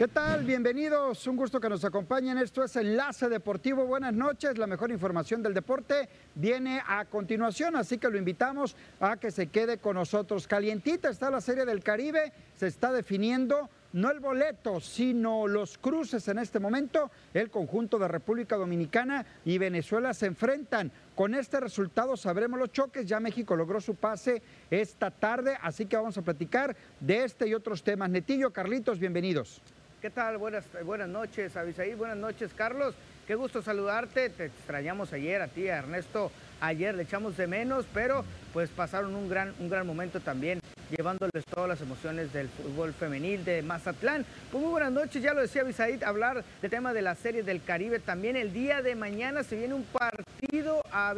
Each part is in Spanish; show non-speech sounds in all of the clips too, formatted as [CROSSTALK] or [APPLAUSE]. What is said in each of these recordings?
¿Qué tal? Bienvenidos. Un gusto que nos acompañen. Esto es Enlace Deportivo. Buenas noches. La mejor información del deporte viene a continuación, así que lo invitamos a que se quede con nosotros. Calientita está la Serie del Caribe. Se está definiendo no el boleto, sino los cruces en este momento. El conjunto de República Dominicana y Venezuela se enfrentan. Con este resultado sabremos los choques. Ya México logró su pase esta tarde, así que vamos a platicar de este y otros temas. Netillo, Carlitos, bienvenidos. ¿Qué tal? Buenas, buenas noches, Avisaí. Buenas noches, Carlos. Qué gusto saludarte. Te extrañamos ayer a ti, a Ernesto. Ayer le echamos de menos, pero pues pasaron un gran, un gran momento también, llevándoles todas las emociones del fútbol femenil de Mazatlán. Pues muy buenas noches, ya lo decía Avisaí, hablar del tema de la serie del Caribe. También el día de mañana se viene un partido a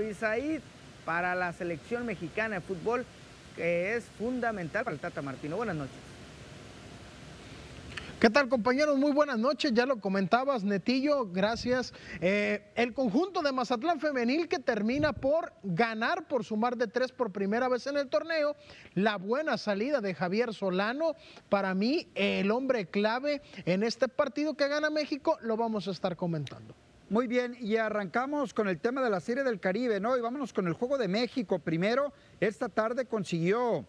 para la selección mexicana de fútbol que es fundamental para el Tata Martino. Buenas noches. ¿Qué tal compañeros? Muy buenas noches, ya lo comentabas Netillo, gracias. Eh, el conjunto de Mazatlán femenil que termina por ganar, por sumar de tres por primera vez en el torneo, la buena salida de Javier Solano, para mí el hombre clave en este partido que gana México, lo vamos a estar comentando. Muy bien, y arrancamos con el tema de la Serie del Caribe, ¿no? Y vámonos con el Juego de México. Primero, esta tarde consiguió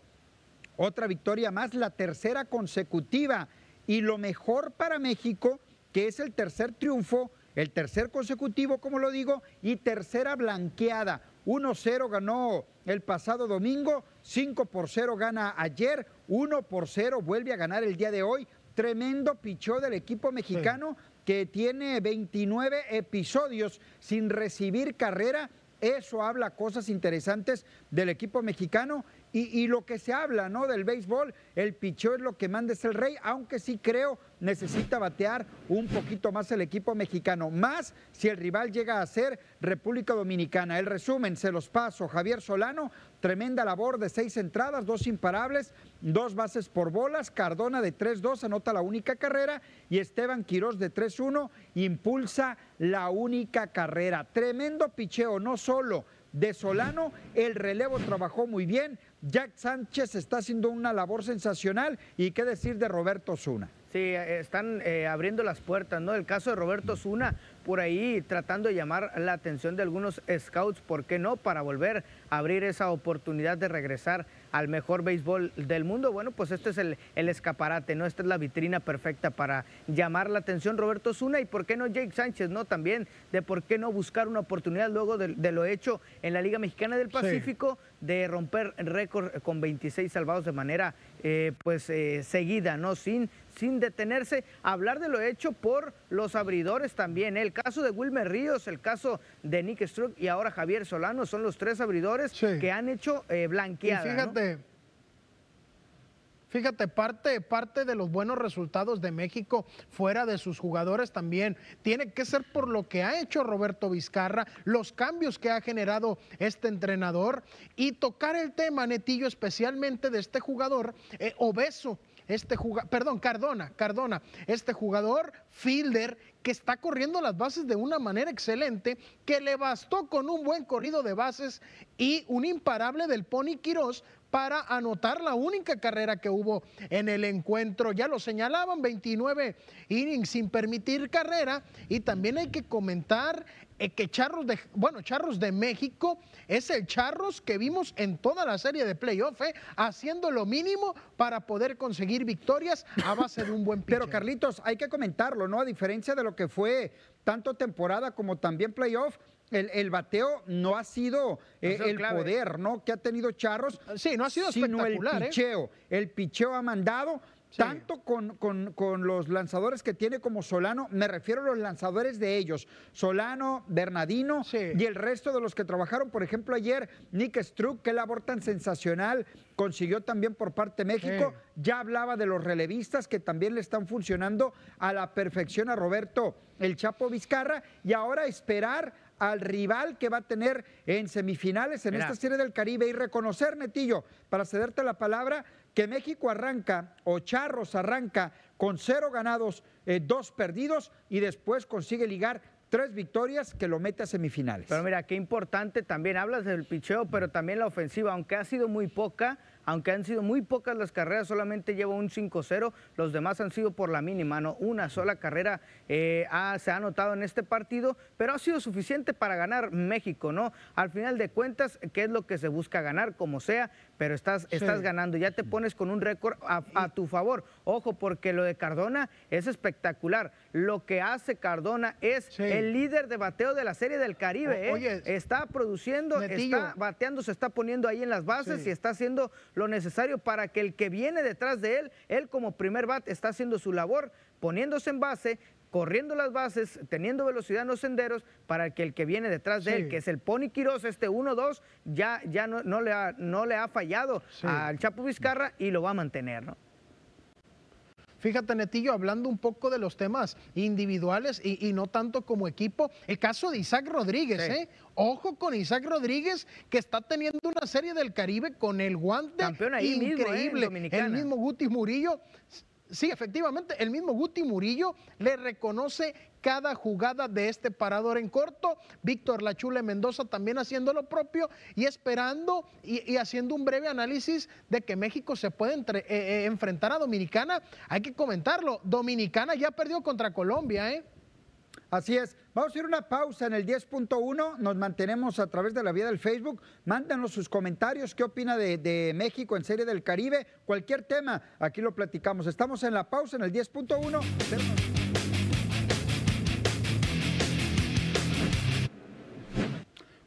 otra victoria más, la tercera consecutiva y lo mejor para México, que es el tercer triunfo, el tercer consecutivo, como lo digo, y tercera blanqueada. 1-0 ganó el pasado domingo, 5 por 0 gana ayer, 1 por 0 vuelve a ganar el día de hoy. Tremendo pichó del equipo mexicano que tiene 29 episodios sin recibir carrera. Eso habla cosas interesantes del equipo mexicano y, lo que se habla, ¿no? Del béisbol, el picheo es lo que manda es el rey, aunque sí creo necesita batear un poquito más el equipo mexicano, más si el rival llega a ser República Dominicana. El resumen, se los paso. Javier Solano, tremenda labor de seis entradas, dos imparables, dos bases por bolas. Cardona de 3-2 anota la única carrera y Esteban Quirós de 3-1 impulsa la única carrera. Tremendo picheo, no solo de Solano, el relevo trabajó muy bien, Jack Sánchez está haciendo una labor sensacional y qué decir de Roberto Zuna. Sí, están eh, abriendo las puertas, ¿no? El caso de Roberto Zuna, por ahí tratando de llamar la atención de algunos scouts, ¿por qué no? Para volver a abrir esa oportunidad de regresar al mejor béisbol del mundo. Bueno, pues este es el, escaparate, ¿no? Esta es la vitrina perfecta para llamar la atención Roberto Zuna y por qué no Jake Sánchez, ¿no? También de por qué no buscar una oportunidad luego de, lo hecho en la Liga Mexicana del Pacífico de romper récord con 26 salvados de manera eh, pues eh, seguida, ¿no? Sin, sin detenerse. Hablar de lo hecho por los abridores también. ¿eh? El caso de Wilmer Ríos, el caso de Nick Struck y ahora Javier Solano son los tres abridores que han hecho blanqueada. fíjate. Fíjate, parte, parte de los buenos resultados de México fuera de sus jugadores también tiene que ser por lo que ha hecho Roberto Vizcarra, los cambios que ha generado este entrenador y tocar el tema, Netillo, especialmente de este jugador eh, obeso este jugador, perdón, Cardona, Cardona, este jugador fielder que está corriendo las bases de una manera excelente, que le bastó con un buen corrido de bases y un imparable del Pony Quirós para anotar la única carrera que hubo en el encuentro. Ya lo señalaban, 29 innings sin permitir carrera. Y también hay que comentar eh, que Charros de, bueno, Charros de México es el Charros que vimos en toda la serie de playoff, eh, haciendo lo mínimo para poder conseguir victorias a base de un buen [LAUGHS] Pero Carlitos, hay que comentarlo, ¿no? A diferencia de lo que fue tanto temporada como también playoff, el, bateo no ha sido eh, el poder, ¿no? Que ha tenido Charros. Sí, no ha sido sino el picheo. El picheo ha mandado tanto con, con, los lanzadores que tiene como Solano, me refiero a los lanzadores de ellos, Solano, Bernardino y el resto de los que trabajaron, por ejemplo, ayer Nick Struck, qué labor tan sensacional consiguió también por parte de México, ya hablaba de los relevistas que también le están funcionando a la perfección a Roberto el Chapo Vizcarra y ahora esperar al rival que va a tener en semifinales en esta serie del Caribe y reconocer, Netillo, para cederte la palabra, que México arranca o Charros arranca con cero ganados, eh, dos perdidos y después consigue ligar tres victorias que lo mete a semifinales. Pero mira, qué importante también hablas del picheo, pero también la ofensiva, aunque ha sido muy poca, aunque han sido muy pocas las carreras, solamente lleva un 5-0, los demás han sido por la mínima, ¿no? Una sola carrera eh, se ha anotado en este partido, pero ha sido suficiente para ganar México, ¿no? Al final de cuentas, ¿qué es lo que se busca ganar? Como sea, pero estás, estás ganando, ya te pones con un récord a, tu favor. Ojo, porque lo de Cardona es espectacular. Lo que hace Cardona es el líder de bateo de la Serie del Caribe. ¿eh? está produciendo, está bateando, se está poniendo ahí en las bases y está haciendo lo necesario para que el que viene detrás de él, él como primer bat, está haciendo su labor, poniéndose en base, corriendo las bases, teniendo velocidad en los senderos, para que el que viene detrás de él, que es el Pony Quiroz, este 1-2, ya, ya no, no, le ha, no le ha fallado al Chapo Vizcarra y lo va a mantener, ¿no? Fíjate, Netillo, hablando un poco de los temas individuales y, no tanto como equipo, el caso de Isaac Rodríguez, ¿eh? Ojo con Isaac Rodríguez, que está teniendo una serie del Caribe con el guante Campeón ahí ¿eh? increíble. el mismo Guti Murillo Sí, efectivamente, el mismo Guti Murillo le reconoce cada jugada de este parador en corto. Víctor Lachule Mendoza también haciendo lo propio y esperando y, haciendo un breve análisis de que México se puede eh, eh, enfrentar a Dominicana. Hay que comentarlo, Dominicana ya perdió contra Colombia, ¿eh? Así es. Vamos a ir una pausa en el 10.1. Nos mantenemos a través de la vía del Facebook. Mándanos sus comentarios. ¿Qué opina de, México en Serie del Caribe? Cualquier tema, aquí lo platicamos. Estamos en la pausa en el 10.1.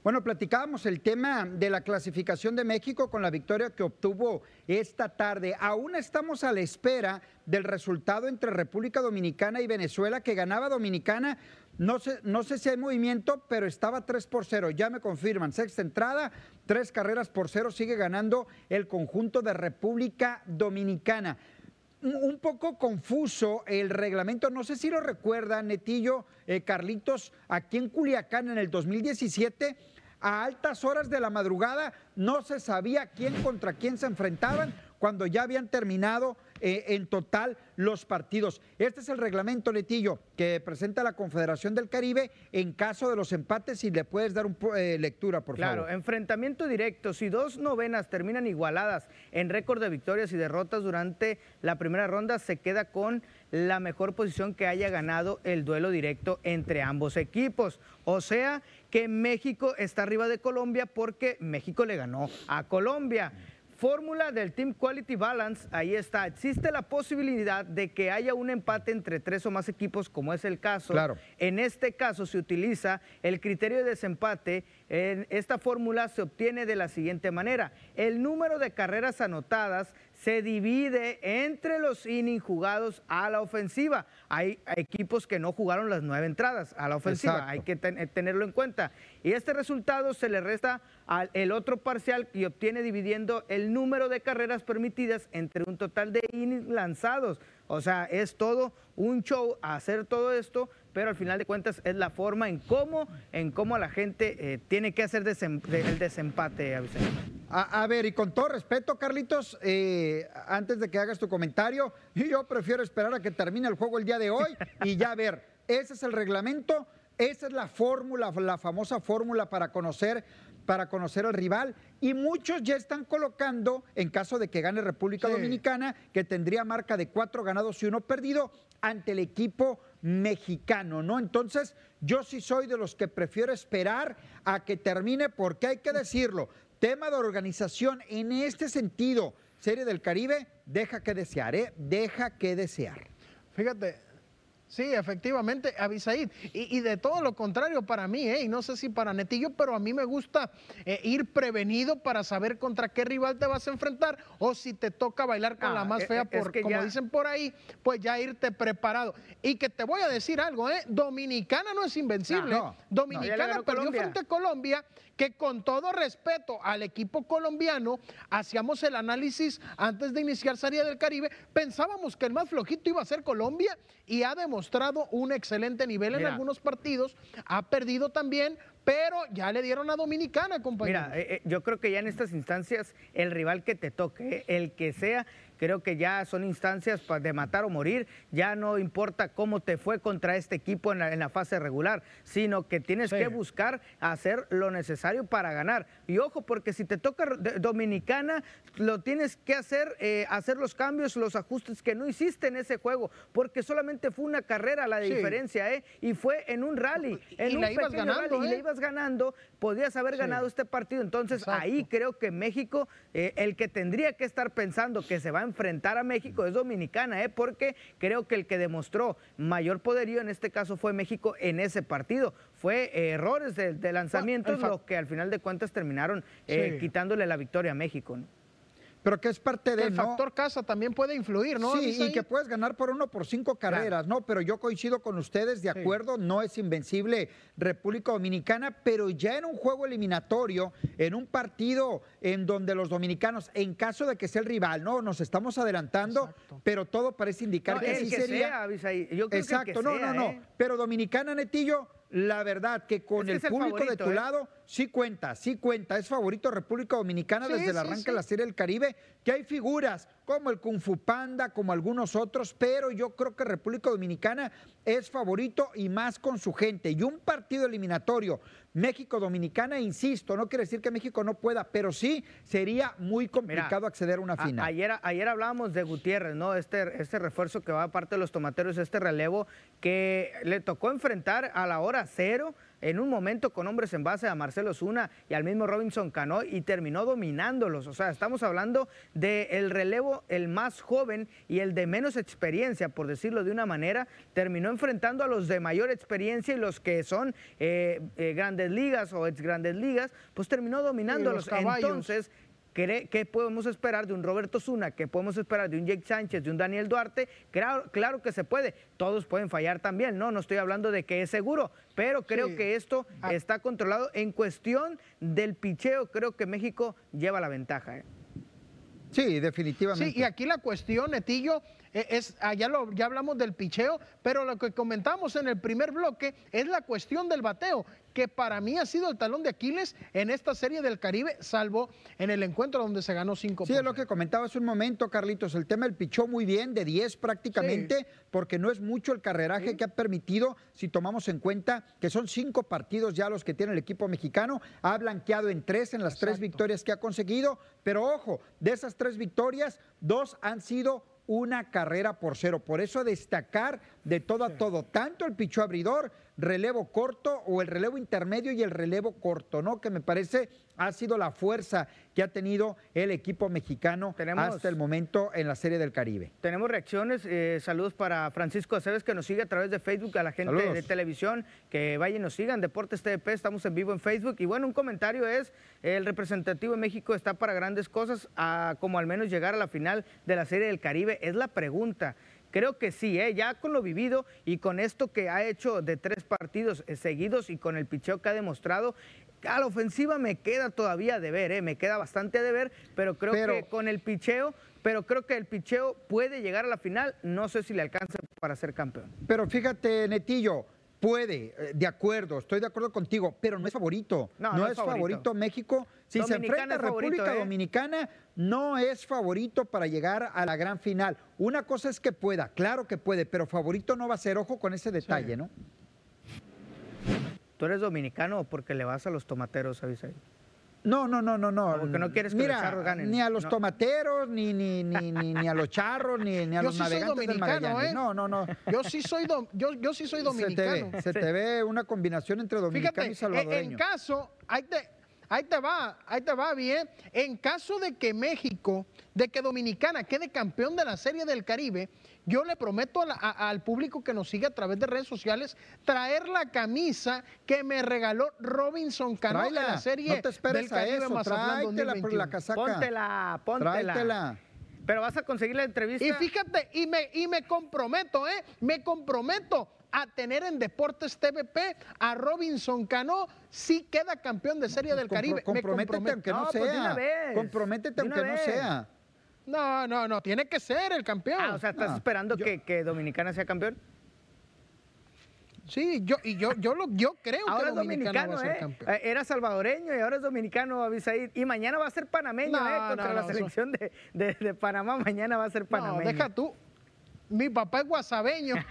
Bueno, platicábamos el tema de la clasificación de México con la victoria que obtuvo esta tarde. Aún estamos a la espera del resultado entre República Dominicana y Venezuela, que ganaba Dominicana. No sé, no sé si hay movimiento, pero estaba 3 por 0. Ya me confirman. Sexta entrada, tres carreras por cero. Sigue ganando el conjunto de República Dominicana un poco confuso el reglamento, no sé si lo recuerda Netillo, eh, Carlitos, aquí en Culiacán en el 2017 a altas horas de la madrugada, no se sabía quién contra quién se enfrentaban cuando ya habían terminado eh, en total los partidos. Este es el reglamento, Letillo, que presenta la Confederación del Caribe en caso de los empates. Si le puedes dar un, eh, lectura, por favor. Claro, enfrentamiento directo. Si dos novenas terminan igualadas en récord de victorias y derrotas durante la primera ronda, se queda con la mejor posición que haya ganado el duelo directo entre ambos equipos. O sea que México está arriba de Colombia porque México le ganó a Colombia. Fórmula del Team Quality Balance, ahí está. Existe la posibilidad de que haya un empate entre tres o más equipos, como es el caso. Claro. En este caso se utiliza el criterio de desempate. En esta fórmula se obtiene de la siguiente manera. El número de carreras anotadas se divide entre los innings jugados a la ofensiva. Hay equipos que no jugaron las nueve entradas a la ofensiva, hay que eh, tenerlo en cuenta. Y este resultado se le resta al el otro parcial y obtiene dividiendo el número de carreras permitidas entre un total de innings lanzados. O sea, es todo un show hacer todo esto, pero al final de cuentas es la forma en cómo, en cómo la gente eh, tiene que hacer el desempate. A, a, ver, y con todo respeto, Carlitos, eh, antes de que hagas tu comentario, [LAUGHS] yo prefiero esperar a que termine el juego el día de hoy y ya ver, ese es el reglamento, esa es la fórmula, la famosa fórmula para conocer para conocer al rival y muchos ya están colocando, en caso de que gane República Dominicana, que tendría marca de cuatro ganados y uno perdido ante el equipo mexicano, ¿no? Entonces, yo sí soy de los que prefiero esperar a que termine, porque hay que decirlo, tema de organización en este sentido, Serie del Caribe, deja que desear, ¿eh? Deja que desear. Fíjate, Sí, efectivamente, Abisaid. Y, y, de todo lo contrario para mí, ¿eh? y no sé si para Netillo, pero a mí me gusta eh, ir prevenido para saber contra qué rival te vas a enfrentar o si te toca bailar con la más fea, por, como dicen por ahí, pues ya irte preparado. Y que te voy a decir algo, ¿eh? Dominicana no es invencible. Dominicana perdió frente a Colombia que con todo respeto al equipo colombiano, hacíamos el análisis antes de iniciar Serie del Caribe, pensábamos que el más flojito iba a ser Colombia y ha demostrado un excelente nivel en algunos partidos, ha perdido también, pero ya le dieron a Dominicana, compañero. Mira, eh, eh, yo creo que ya en estas instancias el rival que te toque, el que sea, creo que ya son instancias de matar o morir, ya no importa cómo te fue contra este equipo en la, fase regular, sino que tienes que buscar hacer lo necesario para ganar. Y ojo, porque si te toca Dominicana, lo tienes que hacer, eh, hacer los cambios, los ajustes que no hiciste en ese juego, porque solamente fue una carrera la de diferencia, ¿eh? Y fue en un rally, en y un ibas ganando, y le ¿eh? ibas ganando, podías haber ganado este partido. Entonces ahí creo que México, eh, el que tendría que estar pensando que se va a enfrentar a México es Dominicana, ¿eh? porque creo que el que demostró mayor poderío en este caso fue México en ese partido. Fue errores de, lanzamiento lo que al final de cuentas terminaron eh, quitándole la victoria a México pero que es parte del El factor casa también puede influir, ¿no? Sí, y que puedes ganar por uno por cinco carreras, ¿no? Pero yo coincido con ustedes, de acuerdo, no es invencible República Dominicana, pero ya en un juego eliminatorio, en un partido en donde los dominicanos, en caso de que sea el rival, ¿no? Nos estamos adelantando, pero todo parece indicar que sí sería. Yo creo Exacto, no, no, no. ¿eh? Pero Dominicana, Netillo, la verdad que con el público de tu ¿eh? lado sí cuenta, sí cuenta. Es favorito República Dominicana desde el arranque de la Serie del Caribe, que hay figuras como el Kung Fu Panda, como algunos otros, pero yo creo que República Dominicana es favorito y más con su gente. Y un partido eliminatorio, México-Dominicana, insisto, no quiere decir que México no pueda, pero sí sería muy complicado acceder a una final. ayer, ayer hablábamos de Gutiérrez, ¿no? Este, este refuerzo que va a parte de los tomateros, este relevo que le tocó enfrentar a la hora cero en un momento con hombres en base a Marcelo Zuna y al mismo Robinson Cano y terminó dominándolos. O sea, estamos hablando del relevo el más joven y el de menos experiencia, por decirlo de una manera, terminó enfrentando a los de mayor experiencia y los que son eh, eh, grandes ligas o ex grandes ligas, pues terminó dominándolos. Entonces, ¿Qué, podemos esperar de un Roberto Zuna? ¿Qué podemos esperar de un Jake Sánchez, de un Daniel Duarte? Claro, claro que se puede. Todos pueden fallar también, ¿no? No estoy hablando de que es seguro, pero creo que esto ah. está controlado. En cuestión del picheo, creo que México lleva la ventaja. ¿eh? Sí, definitivamente. Sí, y aquí la cuestión, Netillo, es, allá ah, ya hablamos del picheo, pero lo que comentamos en el primer bloque es la cuestión del bateo, que para mí ha sido el talón de Aquiles en esta serie del Caribe, salvo en el encuentro donde se ganó cinco Sí, es lo que comentaba hace un momento, Carlitos, el tema del pichó muy bien, de 10 prácticamente, porque no es mucho el carreraje que ha permitido, si tomamos en cuenta que son cinco partidos ya los que tiene el equipo mexicano, ha blanqueado en tres en las tres victorias que ha conseguido, pero ojo, de esas tres victorias, dos han sido una carrera por cero. Por eso destacar de todo a todo, tanto el picho abridor relevo corto o el relevo intermedio y el relevo corto, ¿no? Que me parece ha sido la fuerza que ha tenido el equipo mexicano hasta el momento en la Serie del Caribe. Tenemos reacciones, eh, saludos para Francisco Aceves que nos sigue a través de Facebook, a la gente de televisión, que vayan y nos sigan, Deportes TDP, estamos en vivo en Facebook. Y bueno, un comentario es, el representativo de México está para grandes cosas, como al menos llegar a la final de la Serie del Caribe, es la pregunta. Creo que sí, ¿eh? ya con lo vivido y con esto que ha hecho de tres partidos eh, seguidos y con el picheo que ha demostrado, a la ofensiva me queda todavía de ver, ¿eh? me queda bastante de ver, pero creo que con el picheo, pero creo que el picheo puede llegar a la final, no sé si le alcanza para ser campeón. Pero fíjate, Netillo, Puede, eh, de acuerdo, estoy de acuerdo contigo, pero no es favorito. No, es, favorito. México. Si se enfrenta a República ¿eh? Dominicana, no es favorito para llegar a la gran final. Una cosa es que pueda, claro que puede, pero favorito no va a ser. Ojo con ese detalle, ¿no? ¿Tú eres dominicano porque le vas a los tomateros, Avisay? No, no, no, no, no. Porque no quieres que Mira, los charros ganen. Ni a los tomateros, ni, ni, ni, ni, a los charros, ni, ni a [LAUGHS] los navegantes del Magallanes. ¿eh? No, no, no. Yo sí soy, yo, yo sí soy dominicano. Se te ve, una combinación entre dominicano y salvadoreño. En caso, ahí te, ahí te va, ahí te va bien. En caso de que México, de que Dominicana quede campeón de la Serie del Caribe, yo le prometo al público que nos sigue a través de redes sociales traer la camisa que me regaló Robinson Cano de la serie no te esperes del Caribe a eso, tráetela por la casaca. Póntela, póntela. Tráetela. Pero vas a conseguir la entrevista. Y fíjate, y me, y me comprometo, ¿eh? Me comprometo a tener en Deportes TVP a Robinson Cano si queda campeón de Serie pues del Caribe. Comprométete aunque no, pues sea. comprométete aunque no sea. No, no, no, tiene que ser el campeón. Ah, o sea, ¿estás esperando que, Dominicana sea campeón? Sí, yo, y yo, yo, lo, yo creo ahora que Dominicano, va a ser ¿eh? campeón. Eh, Era salvadoreño y ahora es dominicano, Abisaid. Y mañana va a ser panameño, No, ¿eh? Contra no, la no, selección de, de- de Panamá. Mañana va a ser No, panameño. deja tú. Mi papá es guasabeño. [LAUGHS]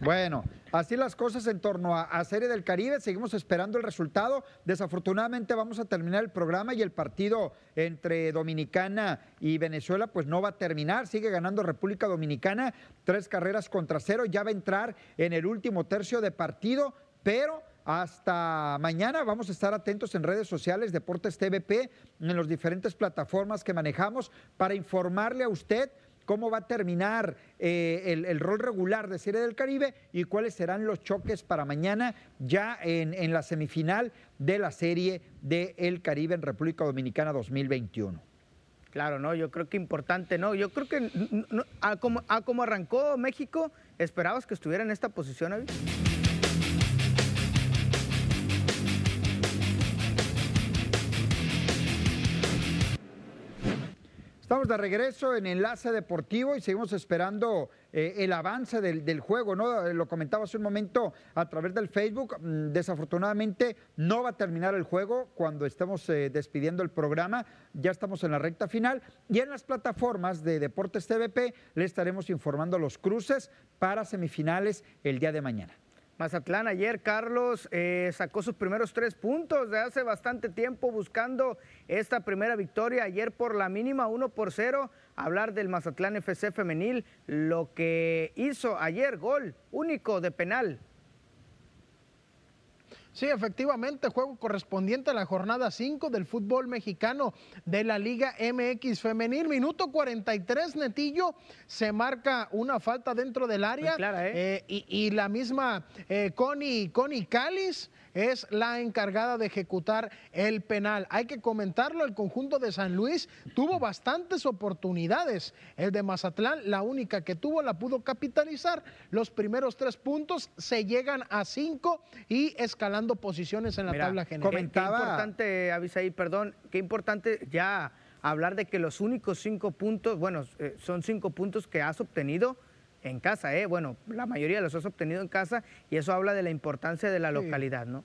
Bueno, así las cosas en torno a, a Serie del Caribe. Seguimos esperando el resultado. Desafortunadamente vamos a terminar el programa y el partido entre Dominicana y Venezuela pues no va a terminar. Sigue ganando República Dominicana tres carreras contra cero. Ya va a entrar en el último tercio de partido, pero... Hasta mañana vamos a estar atentos en redes sociales, Deportes TVP, en las diferentes plataformas que manejamos para informarle a usted cómo va a terminar eh, el, rol regular de Serie del Caribe y cuáles serán los choques para mañana ya en, la semifinal de la Serie del Caribe en República Dominicana 2021. Claro, no, yo creo que importante, no, yo creo que a, como, arrancó México, esperabas que estuviera en esta posición, Avi? Estamos de regreso en Enlace Deportivo y seguimos esperando eh, el avance del, del juego, ¿no? Lo comentaba hace un momento a través del Facebook. Mm, Desafortunadamente no va a terminar el juego cuando estemos eh, despidiendo el programa. Ya estamos en la recta final y en las plataformas de Deportes TVP le estaremos informando los cruces para semifinales el día de mañana. Mazatlán ayer, Carlos, eh, sacó sus primeros tres puntos de hace bastante tiempo buscando esta primera victoria. Ayer por la mínima 1 por 0. Hablar del Mazatlán FC femenil, lo que hizo ayer, gol único de penal. Sí, efectivamente, juego correspondiente a la jornada 5 del fútbol mexicano de la Liga MX femenil. Minuto 43, Netillo, se marca una falta dentro del área. Clara, ¿eh? Eh, y, y la misma eh, Connie, Connie Calis es la encargada de ejecutar el penal. Hay que comentarlo, el conjunto de San Luis tuvo bastantes oportunidades. El de Mazatlán, la única que tuvo, la pudo capitalizar. Los primeros tres puntos se llegan a cinco y escalando posiciones en la Mira, tabla general. Qué, qué Comentaba- importante, Avisaí, perdón, qué importante ya hablar de que los únicos cinco puntos, bueno, eh, son cinco puntos que has obtenido en casa, ¿eh? Bueno, la mayoría los has obtenido en casa y eso habla de la importancia de la Sí. localidad, ¿no?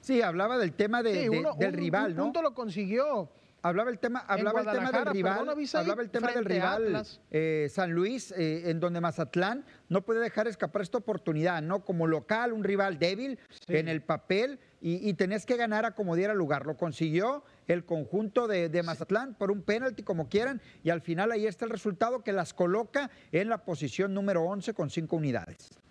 Sí, hablaba del tema de- Sí, de- uno- del un- rival, un ¿no? punto lo consiguió. Hablaba el tema, hablaba el tema del Guadalajara, rival, hablaba el tema del rival eh, San Luis, eh, en donde Mazatlán no puede dejar escapar esta oportunidad, ¿no? Como local, un rival débil Sí. en el papel y, y tenías que ganar a como diera lugar. Lo consiguió el conjunto de, de Mazatlán por un penalti, como quieran, y al final ahí está el resultado que las coloca en la posición número 11 con cinco unidades.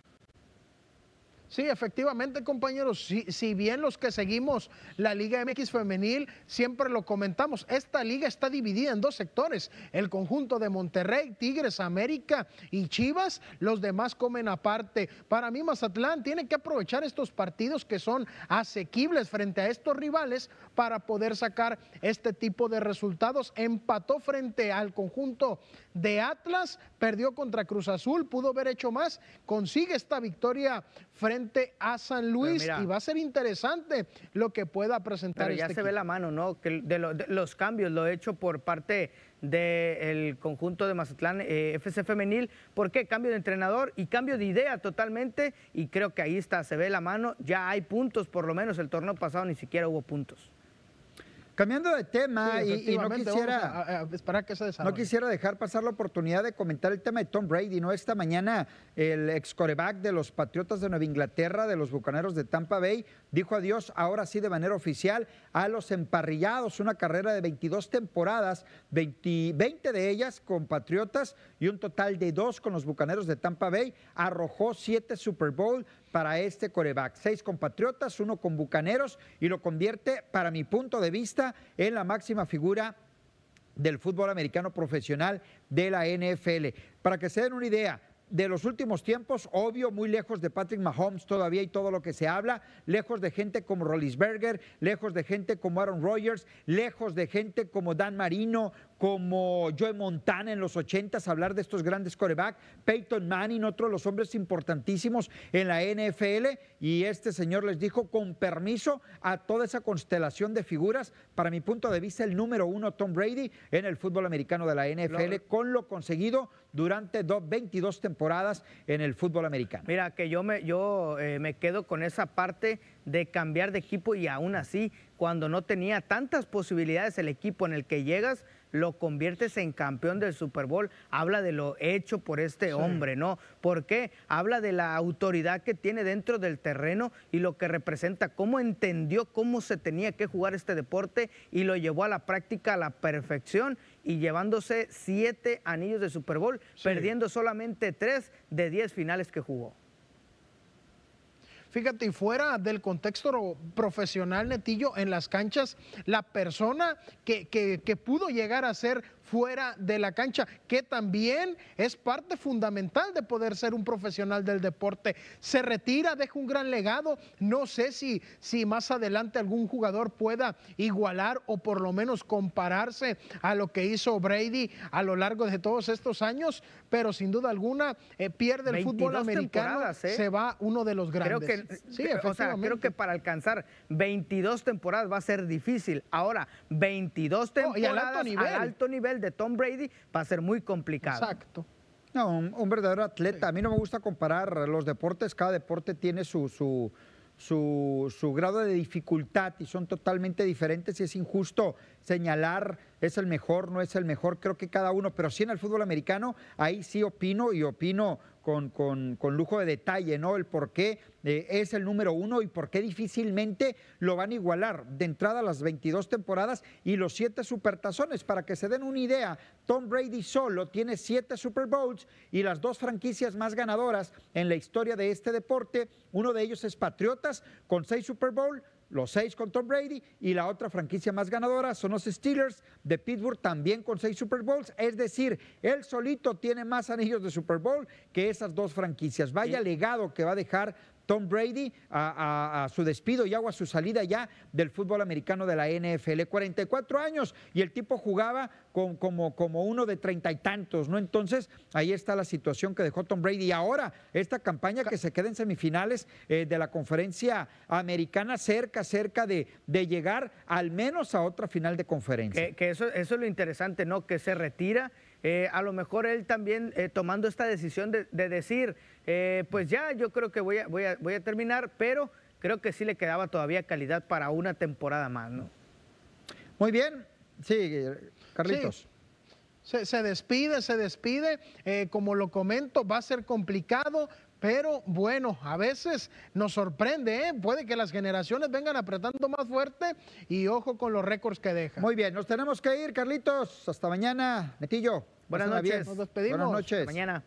Sí, efectivamente, compañeros. Si, si bien los que seguimos la Liga MX femenil siempre lo comentamos, esta liga está dividida en dos sectores. El conjunto de Monterrey, Tigres, América y Chivas, los demás comen aparte. Para mí, Mazatlán tiene que aprovechar estos partidos que son asequibles frente a estos rivales para poder sacar este tipo de resultados. Empató frente al conjunto de Atlas, perdió contra Cruz Azul, pudo haber hecho más, consigue esta victoria frente a San Luis mira. y va a ser interesante lo que pueda presentar Pero ya este se ve la mano, ¿no? Que de, lo- de los cambios lo hecho por parte del conjunto de Mazatlán eh, FC Femenil. ¿Por qué? Cambio de entrenador y cambio de idea totalmente. Y creo que ahí está, se ve la mano. Ya hay puntos, por lo menos el torneo pasado ni siquiera hubo puntos. Cambiando de tema Sí, y- y, no quisiera... a- a- a esperar que se No desarrolle. quisiera dejar pasar la oportunidad de comentar el tema de Tom Brady, ¿no? Esta mañana el ex coreback de los Patriotas de Nueva Inglaterra, de los Bucaneros de Tampa Bay, dijo adiós ahora sí de manera oficial a los emparrillados, una carrera de 22 temporadas, 20, 20 de ellas con Patriotas y un total de dos con los Bucaneros de Tampa Bay, arrojó siete Super Bowl para este coreback, seis con Patriotas, uno con Bucaneros y lo convierte, para mi punto de vista, en la máxima figura del fútbol americano profesional de la NFL. Para que se den una idea, de los últimos tiempos, obvio, muy lejos de Patrick Mahomes todavía y todo lo que se habla, lejos de gente como Rollisberger, lejos de gente como Aaron Rodgers, lejos de gente como Dan Marino, como Joe Montana en los 80 hablar de estos grandes coreback, Peyton Manning, otro de los hombres importantísimos en la NFL, y este señor les dijo con permiso a toda esa constelación de figuras, para mi punto de vista el número uno Tom Brady en el fútbol americano de la NFL, con lo conseguido durante 22 temporadas en el fútbol americano. Mira, que yo me, yo, eh, me quedo con esa parte de cambiar de equipo y aún así, cuando no tenía tantas posibilidades el equipo en el que llegas, lo conviertes en campeón del Super Bowl, habla de lo hecho por este hombre, ¿no? ¿Por qué? Habla de la autoridad que tiene dentro del terreno y lo que representa, cómo entendió cómo se tenía que jugar este deporte y lo llevó a la práctica a la perfección y llevándose siete anillos de Super Bowl, perdiendo solamente tres de diez finales que jugó. Fíjate, y fuera del contexto profesional, Netillo, en las canchas, la persona que, que pudo llegar a ser fuera de la cancha, que también es parte fundamental de poder ser un profesional del deporte. Se retira, deja un gran legado. No sé si, si más adelante algún jugador pueda igualar o por lo menos compararse a lo que hizo Brady a lo largo de todos estos años, pero sin duda alguna eh, pierde el fútbol americano, ¿eh? se va uno de los grandes. Creo que, sí, o sea, creo que para alcanzar 22 temporadas va a ser difícil. Ahora, 22 temporadas alto nivel. al alto nivel de Tom Brady va a ser muy complicado. Exacto. No, un, verdadero atleta. A mí no me gusta comparar los deportes, cada deporte tiene su, su, su, su, grado de dificultad y son totalmente diferentes y es injusto señalar es el mejor, no es el mejor, creo que cada uno, pero sí en el fútbol americano, ahí sí opino y opino con, con, con lujo de detalle, ¿no? El por qué eh, es el número uno y por qué difícilmente lo van a igualar. De entrada las 22 temporadas y los siete supertazones, para que se den una idea, Tom Brady solo tiene siete Super Bowls y las dos franquicias más ganadoras en la historia de este deporte, uno de ellos es Patriotas con seis Super Bowl, los seis con Tom Brady y la otra franquicia más ganadora son los Steelers de Pittsburgh también con seis Super Bowls. Es decir, él solito tiene más anillos de Super Bowl que esas dos franquicias. Vaya legado que va a dejar Tom Brady a, su despido y a su salida ya del fútbol americano de la NFL. 44 años y el tipo jugaba como, uno de treinta y tantos, ¿no? Entonces, ahí está la situación que dejó Tom Brady. Y ahora, esta campaña que se queda en semifinales eh, de la conferencia americana, cerca, cerca de, llegar al menos a otra final de conferencia. Que, eso es lo interesante, ¿no? Que se retira. Eh, a lo mejor él también eh, tomando esta decisión de, decir, pues ya, yo creo que voy a, voy, a, voy a terminar, pero creo que sí le quedaba todavía calidad para una temporada más, ¿no? Muy bien, sí, Carlitos. Se, despide, se despide. Eh, como lo comento, va a ser complicado, pero bueno, a veces nos sorprende, ¿eh? puede que las generaciones vengan apretando más fuerte y ojo con los récords que deja. Muy bien, nos tenemos que ir, Carlitos. Hasta mañana, Netillo. Buenas noches. Nos despedimos. Buenas noches. mañana.